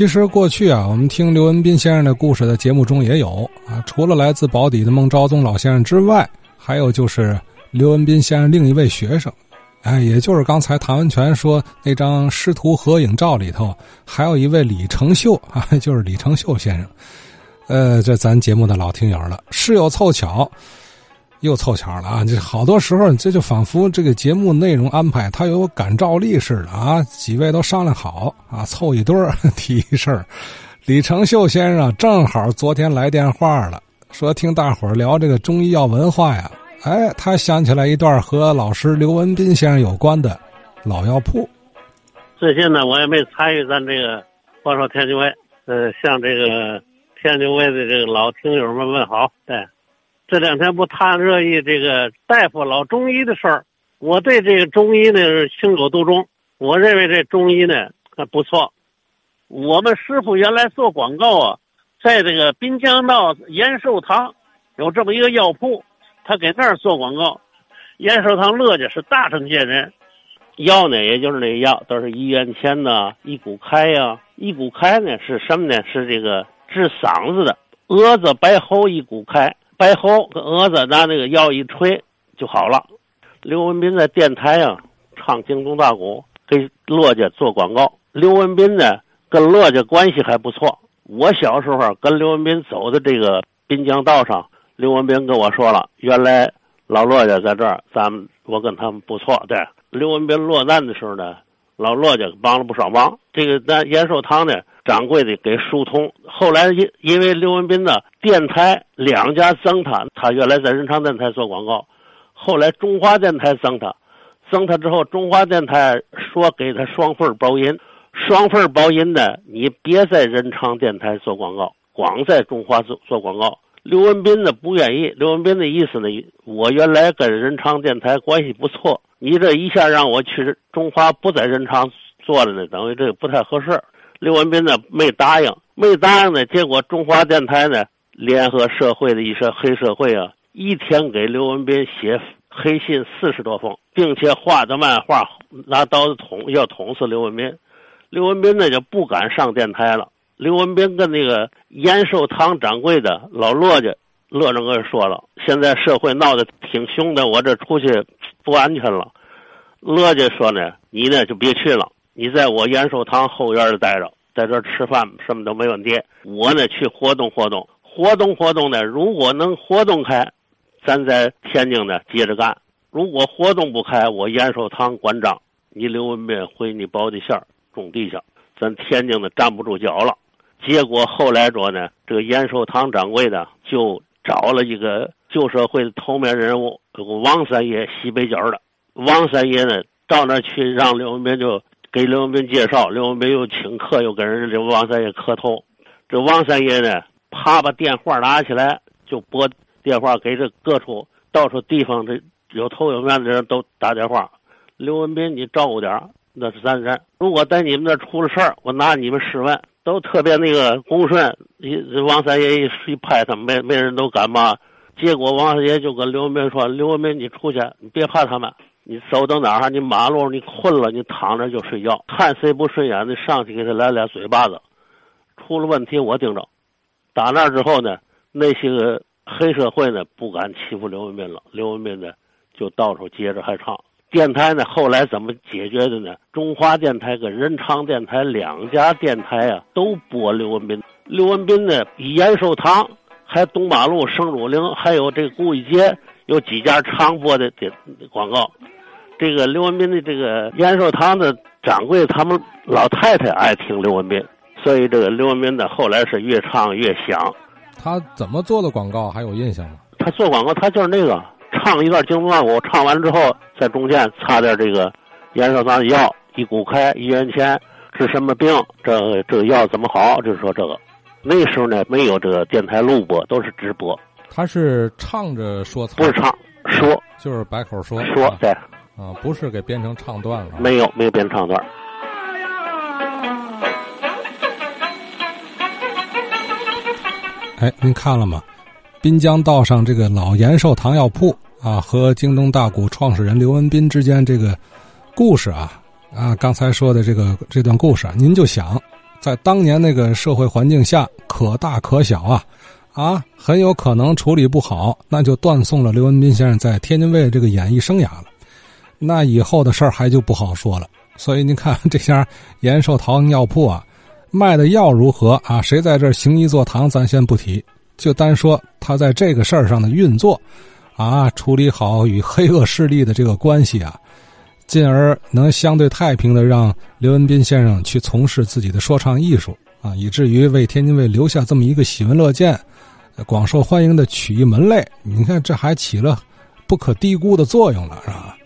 其实过去啊，我们听刘文斌先生的故事的节目中也有啊，除了来自保底的孟昭宗老先生之外，还有就是刘文斌先生另一位学生，哎，也就是刚才谭文全说那张师徒合影照里头，还有一位李成秀啊，就是李成秀先生。呃，这咱节目的老听友了，事有凑巧。又凑巧了啊！这好多时候，这就仿佛这个节目内容安排，它有感召力似的啊！几位都商量好啊，凑一堆 提一事儿。李成秀先生正好昨天来电话了，说听大伙儿聊这个中医药文化呀，哎，他想起来一段和老师刘文斌先生有关的老药铺。最近呢，我也没参与咱这个话说天津卫，呃，向这个天津卫的这个老听友们问好，对。这两天不谈热议这个大夫老中医的事儿，我对这个中医呢是情有独钟。我认为这中医呢还不错。我们师傅原来做广告啊，在这个滨江道延寿堂有这么一个药铺，他给那儿做广告。延寿堂乐家是大城县人，药呢也就是那药都是一元钱呐，一股开呀，一股开呢是什么呢？是这个治嗓子的，蛾子白喉一股开。白喉跟蛾子拿那个药一吹就好了。刘文斌在电台啊唱京东大鼓，给乐家做广告。刘文斌呢跟乐家关系还不错。我小时候跟刘文斌走的这个滨江道上，刘文斌跟我说了，原来老乐家在这儿，咱们我跟他们不错。对，刘文斌落难的时候呢，老乐家帮了不少忙。这个咱延寿堂呢。掌柜的给疏通，后来因因为刘文斌呢，电台两家增他，他原来在人昌电台做广告，后来中华电台增他，增他之后，中华电台说给他双份包银，双份包银呢，你别在人昌电台做广告，光在中华做做广告。刘文斌呢不愿意，刘文斌的意思呢，我原来跟人昌电台关系不错，你这一下让我去中华不在人昌做了呢，等于这个不太合适。刘文斌呢没答应，没答应呢，结果中华电台呢联合社会的一些黑社会啊，一天给刘文斌写黑信四十多封，并且画的漫画，拿刀子捅要捅死刘文斌。刘文斌呢就不敢上电台了。刘文斌跟那个延寿堂掌柜的老骆家乐正哥说了，现在社会闹得挺凶的，我这出去不安全了。乐家说呢，你呢就别去了。你在我延寿堂后院里待着，在这儿吃饭什么都没问题。我呢去活动活动，活动活动呢，如果能活动开，咱在天津呢接着干；如果活动不开，我延寿堂关张，你刘文斌回你保底线种地去，咱天津呢站不住脚了。结果后来着呢，这个延寿堂掌柜的就找了一个旧社会的头面人物，王三爷，西北角的王三爷呢，到那去让刘文斌就。给刘文斌介绍，刘文斌又请客，又跟人这王三爷磕头。这王三爷呢，啪把电话拿起来，就拨电话给这各处到处地方这有头有面的人都打电话。刘文斌，你照顾点那是咱人。如果在你们那出了事儿，我拿你们试问，都特别那个恭顺。一王三爷一一拍他们，没没人都敢骂。结果王三爷就跟刘文斌说：“刘文斌，你出去，你别怕他们。”你走到哪儿，你马路你困了，你躺着就睡觉，看谁不顺眼，你上去给他来俩嘴巴子，出了问题我盯着。打那之后呢，那些个黑社会呢不敢欺负刘文斌了，刘文斌呢就到处接着还唱。电台呢后来怎么解决的呢？中华电台跟人昌电台两家电台啊都播刘文斌。刘文斌呢，延寿堂、还东马路、圣儒陵，还有这个古义街有几家常播的电广告。这个刘文斌的这个延寿堂的掌柜，他们老太太爱听刘文斌，所以这个刘文斌呢，后来是越唱越响。他怎么做的广告还有印象吗？他做广告，他就是那个唱一段京东大鼓，唱完之后在中间插点这个延寿堂的药，一股开一元钱治什么病？这这个药怎么好？就是说这个。那时候呢，没有这个电台录播，都是直播。他是唱着说词，不是唱说，就是白口说说对。啊，不是给编成唱段了，没有，没有编唱段。哎，您看了吗？滨江道上这个老延寿堂药铺啊，和京东大鼓创始人刘文斌之间这个故事啊啊，刚才说的这个这段故事啊，您就想，在当年那个社会环境下，可大可小啊，啊，很有可能处理不好，那就断送了刘文斌先生在天津卫这个演艺生涯了。那以后的事儿还就不好说了。所以您看这家延寿堂药铺啊，卖的药如何啊？谁在这行医坐堂，咱先不提，就单说他在这个事儿上的运作，啊，处理好与黑恶势力的这个关系啊。进而能相对太平的让刘文斌先生去从事自己的说唱艺术啊，以至于为天津卫留下这么一个喜闻乐见、广受欢迎的曲艺门类。你看，这还起了不可低估的作用了，是吧？